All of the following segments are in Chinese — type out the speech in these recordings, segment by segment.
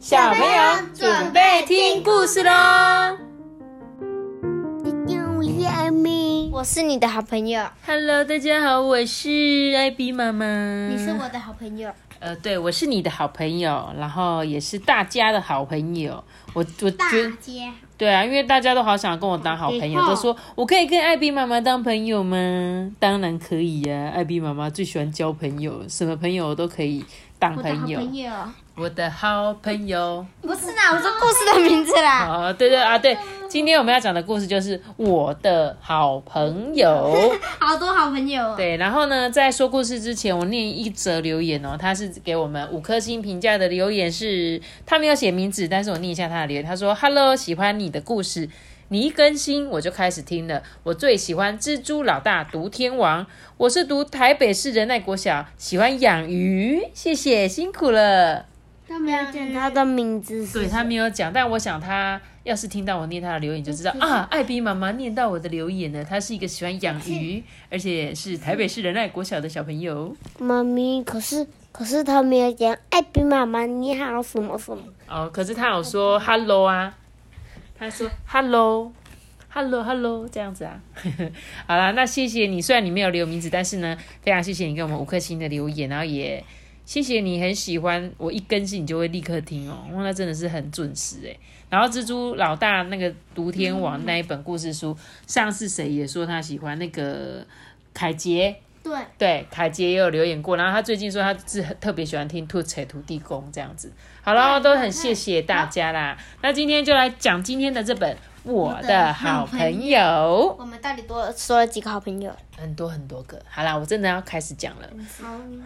小朋友准备听故事喽！我是艾米，我是你的好朋友。Hello，大家好，我是艾比妈妈。你是我的好朋友。呃，对，我是你的好朋友，然后也是大家的好朋友。我我大觉得对啊，因为大家都好想跟我当好朋友，都说我可以跟艾比妈妈当朋友吗？当然可以呀、艾比妈妈最喜欢交朋友，什么朋友都可以当我的好朋友。我的好朋友。不是啦，我说故事的名字啦。哦，对对啊，对，今天我们要讲的故事就是我的好朋友。好多好朋友哦。对，然后呢，在说故事之前，我念一则留言哦，他是给我们五颗星评价的留言是，他没有写名字，但是我念一下他的留言，他说：“Hello，喜欢你的故事。”你一更新我就开始听了，我最喜欢蜘蛛老大读天王。我是读台北市仁爱国小，喜欢养鱼，谢谢辛苦了。他没有讲他的名字是对他没有讲，但我想他要是听到我念他的留言，就知道 啊，艾比妈妈念到我的留言了。他是一个喜欢养鱼，而且是台北市仁爱国小的小朋友。妈咪，可是可是他没有讲艾比妈妈你好什么什么，哦，可是他有说 hello 啊，他说 hello。Hello Hello，这样子啊，好啦，那谢谢你。虽然你没有留名字，但是呢，非常谢谢你给我们五颗星的留言，然后也谢谢你很喜欢我一更新你就会立刻听哦，哇，那真的是很准时诶。然后蜘蛛老大那个读天王那一本故事书，上次谁也说他喜欢那个凯杰，对，对，凯杰也有留言过，然后他最近说他是很特别喜欢听兔扯土地公这样子。好了，都很谢谢大家啦。那今天就来讲今天的这本《我的好朋友》，我们到底多说了几个好朋友？很多很多个。好啦，我真的要开始讲了。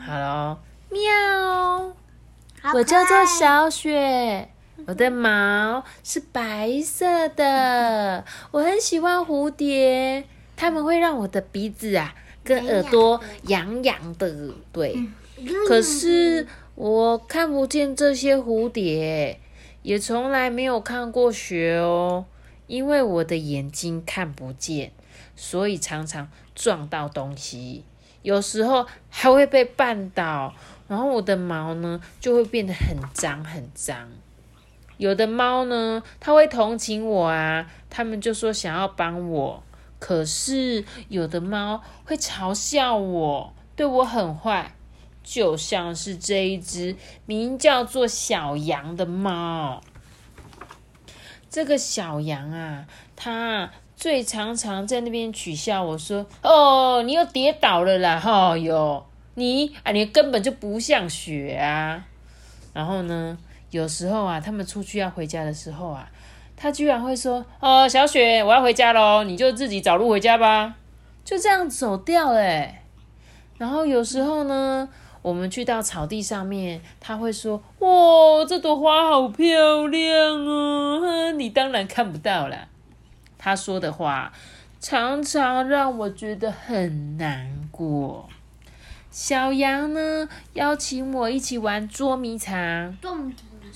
好喽，喵，我叫做小雪。我的毛是白色的，我很喜欢蝴蝶，它们会让我的鼻子啊跟耳朵痒痒的。对，可是我看不见这些蝴蝶，也从来没有看过雪哦，因为我的眼睛看不见，所以常常撞到东西，有时候还会被绊倒，然后我的毛呢就会变得很脏很脏。有的猫呢，它会同情我啊，它们就说想要帮我。可是有的猫会嘲笑我，对我很坏，就像是这一只名叫做小羊的猫。这个小羊啊，它最常常在那边取笑我说：“哦，你又跌倒了啦！哈、哟，你啊，你根本就不像雪啊。”然后呢，有时候啊，他们出去要回家的时候啊，他居然会说：“哦，小雪，我要回家喽，你就自己找路回家吧。”就这样走掉了。然后有时候呢，我们去到草地上面，他会说：“哇，这朵花好漂亮哦！”你当然看不到啦。他说的话常常让我觉得很难过。小羊呢，邀请我一起玩捉迷藏。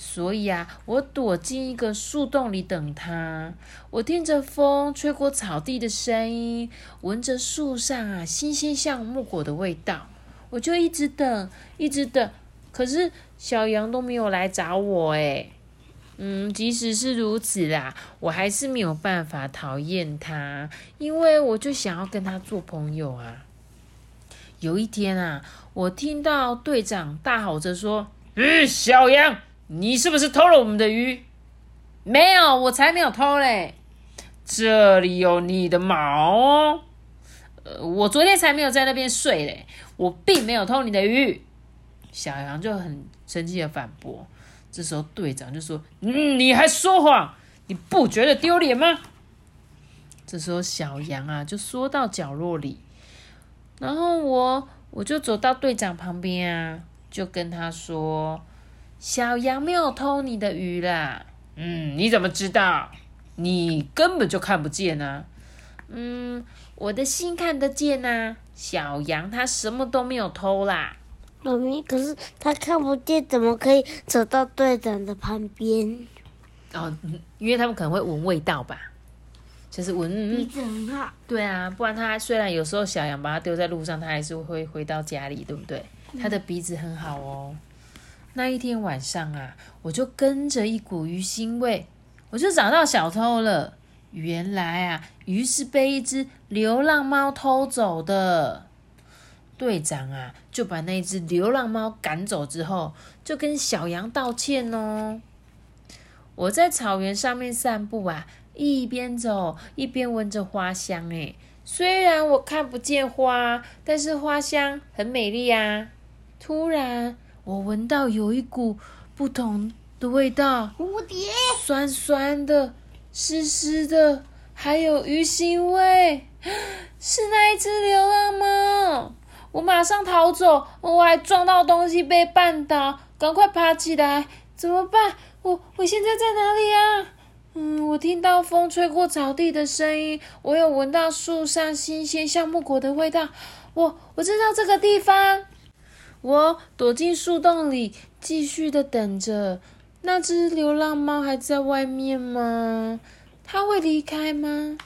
所以啊，我躲进一个树洞里等他。我听着风吹过草地的声音，闻着树上啊新鲜橡木果的味道，我就一直等，一直等。可是小羊都没有来找我诶。嗯，即使是如此啦，我还是没有办法讨厌它，因为我就想要跟它做朋友啊。有一天啊，我听到队长大吼着说：“嗯，小羊，你是不是偷了我们的鱼？”“没有，我才没有偷嘞！”“这里有你的毛。”“呃，我昨天才没有在那边睡嘞，我并没有偷你的鱼。”小羊就很生气的反驳。这时候队长就说：“嗯，你还说谎，你不觉得丢脸吗？”这时候小羊啊就缩到角落里。然后我我就走到队长旁边啊，就跟他说：“小羊没有偷你的鱼啦。”嗯，你怎么知道？你根本就看不见啊。嗯，我的心看得见呐、小羊它什么都没有偷啦。妈咪，可是他看不见，怎么可以走到队长的旁边？哦，嗯因为他们可能会闻味道吧，就是闻。鼻嗯子很好，对啊，不然它虽然有时候小羊把它丢在路上，它还是会回到家里，对不对？它的鼻子很好哦。那一天晚上啊，我就跟着一股鱼腥味，我就找到小偷了。原来啊，鱼是被一只流浪猫偷走的。队长啊，就把那只流浪猫赶走之后，就跟小羊道歉哦。我在草原上面散步啊，一边走一边闻着花香。诶，虽然我看不见花，但是花香很美丽啊。突然，我闻到有一股不同的味道，蝴蝶，酸酸的，湿湿的，还有鱼腥味，是那一只流浪猫。我马上逃走，我还撞到东西被绊倒，赶快爬起来，怎么办？我我现在在哪里呀？嗯，我听到风吹过草地的声音，我有闻到树上新鲜橡木果的味道，我我知道这个地方。我躲进树洞里，继续的等着。那只流浪猫还在外面吗？它会离开吗？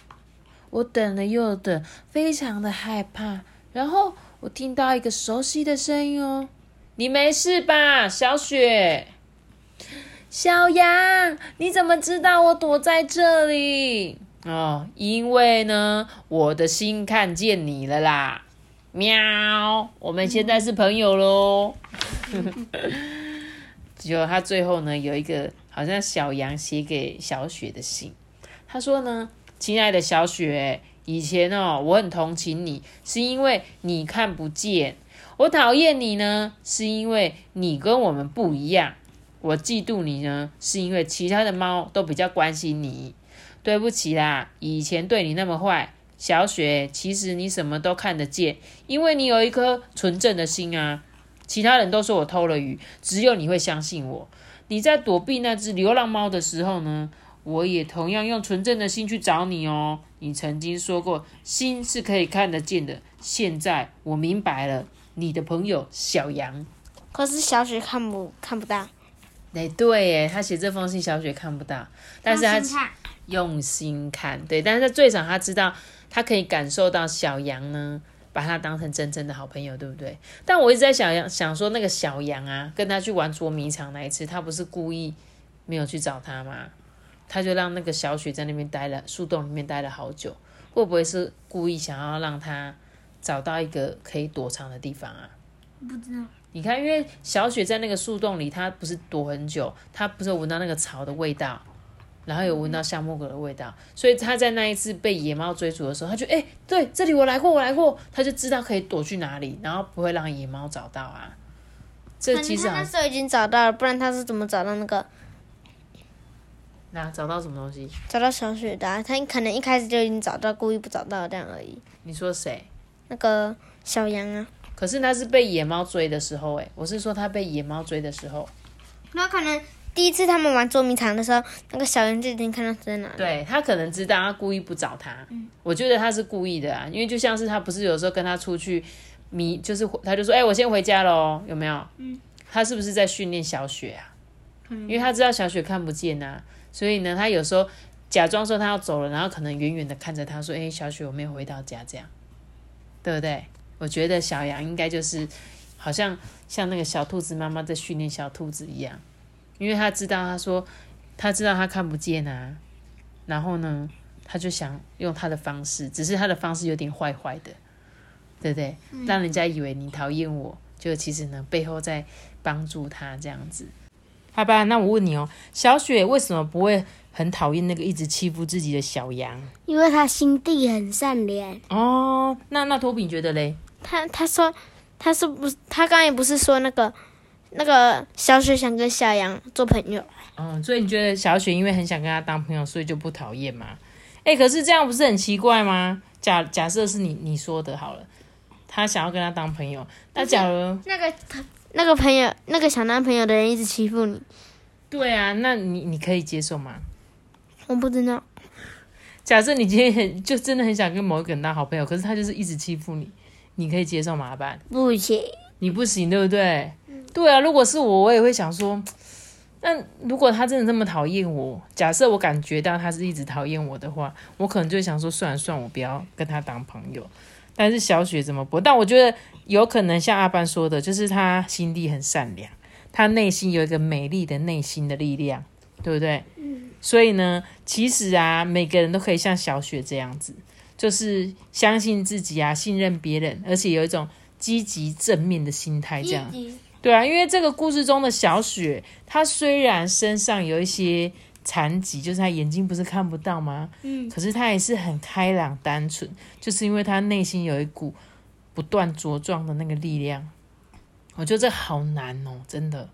我等了又等，非常的害怕。然后。我听到一个熟悉的声音哦，你没事吧，小雪？小羊，你怎么知道我躲在这里？哦，因为呢，我的心看见你了啦。喵，我们现在是朋友喽。结果他最后呢，有一个好像小羊写给小雪的信，他说呢，亲爱的小雪。以前哦，我很同情你，是因为你看不见；我讨厌你呢，是因为你跟我们不一样；我嫉妒你呢，是因为其他的猫都比较关心你。对不起啦，以前对你那么坏，小雪。其实你什么都看得见，因为你有一颗纯正的心啊。其他人都说我偷了鱼，只有你会相信我。你在躲避那只流浪猫的时候呢？我也同样用纯正的心去找你哦。你曾经说过，心是可以看得见的。现在我明白了，你的朋友小杨。可是小雪看不看不到？哎，对耶，他写这封信，小雪看不到，但是他用心看，对，但是最少他知道，他可以感受到小羊呢，把他当成真正的好朋友，对不对？但我一直在想，想说那个小羊啊，跟他去玩捉迷藏那一次，他不是故意没有去找他吗？他就让那个小雪在那边待了，树洞里面待了好久，会不会是故意想要让他找到一个可以躲藏的地方啊？不知道。你看，因为小雪在那个树洞里，她不是躲很久，她不是闻到那个草的味道，然后有闻到橡木果的味道，所以他在那一次被野猫追逐的时候，他就哎，对，这里我来过，我来过，他就知道可以躲去哪里，然后不会让野猫找到啊。这其实那时候已经找到了，不然他是怎么找到那个？那找到什么东西？找到小雪的，他可能一开始就已经找到，故意不找到这样而已。你说谁？那个小羊啊。可是他是被野猫追的时候，哎，我是说他被野猫追的时候。那可能第一次他们玩捉迷藏的时候，那个小羊就已经看到在哪。对他可能知道，他故意不找他。嗯。我觉得他是故意的啊，因为就像是他不是有时候跟他出去迷，就是他就说，哎，我先回家喽，有没有？嗯。他是不是在训练小雪啊？嗯。因为他知道小雪看不见呐。所以呢，他有时候假装说他要走了，然后可能远远的看着他说：“哎，小雪，我没有回到家，这样，对不对？”我觉得小羊应该就是好像像那个小兔子妈妈在训练小兔子一样，因为他知道他说他知道他看不见啊，然后呢，他就想用他的方式，只是他的方式有点坏坏的，对不对？让人家以为你讨厌我，就其实呢背后在帮助他这样子。好吧，那我问你哦，小雪为什么不会很讨厌那个一直欺负自己的小羊？因为他心地很善良。哦，那那托比觉得嘞？他他说他是不是他刚才不是说那个那个小雪想跟小羊做朋友？嗯，所以你觉得小雪因为很想跟他当朋友，所以就不讨厌吗？哎，可是这样不是很奇怪吗？假假设是你你说的好了，他想要跟他当朋友，那假如那个他。那个朋友，那个想当朋友的人一直欺负你。对啊，那你你可以接受吗？我不知道。假设你今天很就真的很想跟某一个人当好朋友，可是他就是一直欺负你，你可以接受吗？办？不行。你不行，对不对？对啊，如果是我，我也会想说，那如果他真的这么讨厌我，假设我感觉到他是一直讨厌我的话，我可能就想说，算了算了，我不要跟他当朋友。但是小雪怎么不？但我觉得有可能像阿班说的，就是他心地很善良，他内心有一个美丽的内心的力量，对不对？嗯。所以呢，其实啊，每个人都可以像小雪这样子，就是相信自己啊，信任别人，而且有一种积极正面的心态，这样。对啊，因为这个故事中的小雪，她虽然身上有一些残疾，就是她眼睛不是看不到吗？嗯。可是她也是很开朗单纯，就是因为她内心有一股不断茁壮的那个力量。我觉得这好难哦，真的。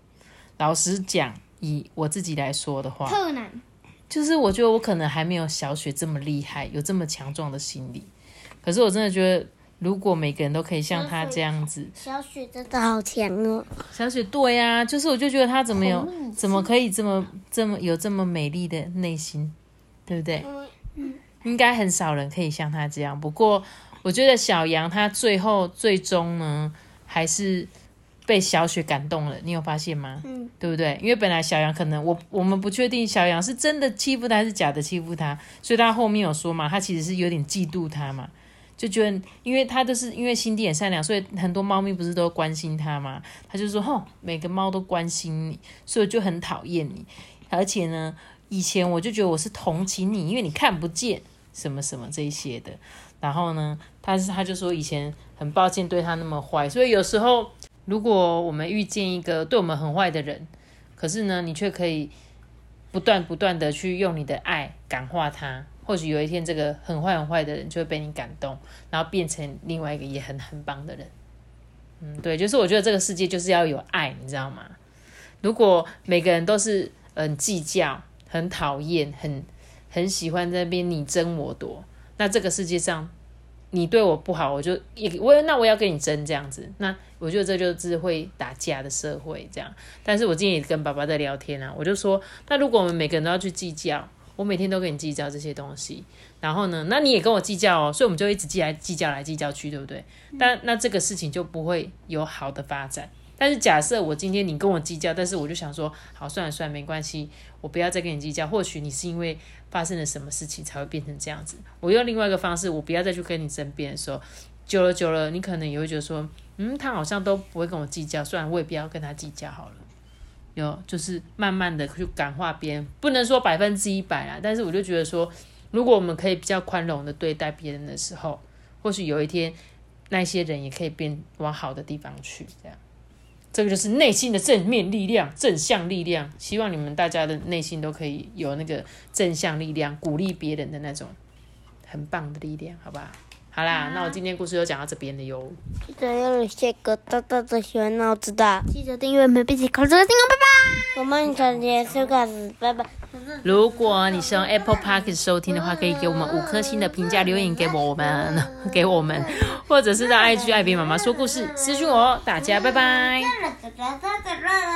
老实讲，以我自己来说的话，特难。就是我觉得我可能还没有小雪这么厉害，有这么强壮的心理。可是我真的觉得。如果每个人都可以像他这样子，小雪真的好强哦！小雪对呀，就是我就觉得他怎么有，怎么可以这么这么有这么美丽的内心，对不对？嗯，应该很少人可以像他这样。不过我觉得小杨他最后最终呢，还是被小雪感动了。你有发现吗？嗯，对不对？因为本来小杨可能我我们不确定小杨是真的欺负他还是假的欺负他，所以他后面有说嘛，他其实是有点嫉妒他嘛。就觉得，因为他都是因为心地很善良，所以很多猫咪不是都关心他吗？他就说：“吼，每个猫都关心你，所以就很讨厌你。而且呢，以前我就觉得我是同情你，因为你看不见什么什么这一些的。然后呢，他是他就说以前很抱歉对他那么坏，所以有时候如果我们遇见一个对我们很坏的人，可是呢，你却可以不断不断的去用你的爱感化他。”或许有一天，这个很坏很坏的人就会被你感动，然后变成另外一个也很很棒的人。嗯，对，就是我觉得这个世界就是要有爱，你知道吗？如果每个人都是很计较、很讨厌、很很喜欢在那边你争我夺，那这个世界上你对我不好，我就也我那我要跟你争这样子，那我觉得这就是会打架的社会这样。但是我今天也跟爸爸在聊天啊，我就说，那如果我们每个人都要去计较。我每天都跟你计较这些东西，然后呢，那你也跟我计较哦，所以我们就一直计来计较来计较去，对不对？但那这个事情就不会有好的发展。但是假设我今天你跟我计较，但是我就想说，好，算了算了，没关系，我不要再跟你计较。或许你是因为发生了什么事情才会变成这样子。我用另外一个方式，我不要再去跟你争辩的时候，久了久了，你可能也会觉得说，嗯，他好像都不会跟我计较，虽然我也不要跟他计较好了。有，就是慢慢的去感化别人，不能说百分之一百啊，但是我就觉得说，如果我们可以比较宽容的对待别人的时候，或许有一天那些人也可以变往好的地方去。这样，这个就是内心的正面力量、正向力量。希望你们大家的内心都可以有那个正向力量，鼓励别人的那种很棒的力量，好吧？好啦，那我今天故事就讲到这边了哟。记得要写个大大的小脑子的，记得订阅没被考这个订阅，拜拜。我们再见，收卡子，拜拜。如果你是用 Apple Park 收听的话，可以给我们五颗星的评价留言给我们，给我们，或者是到 IG 爱比妈妈说故事私信我哦，大家拜拜。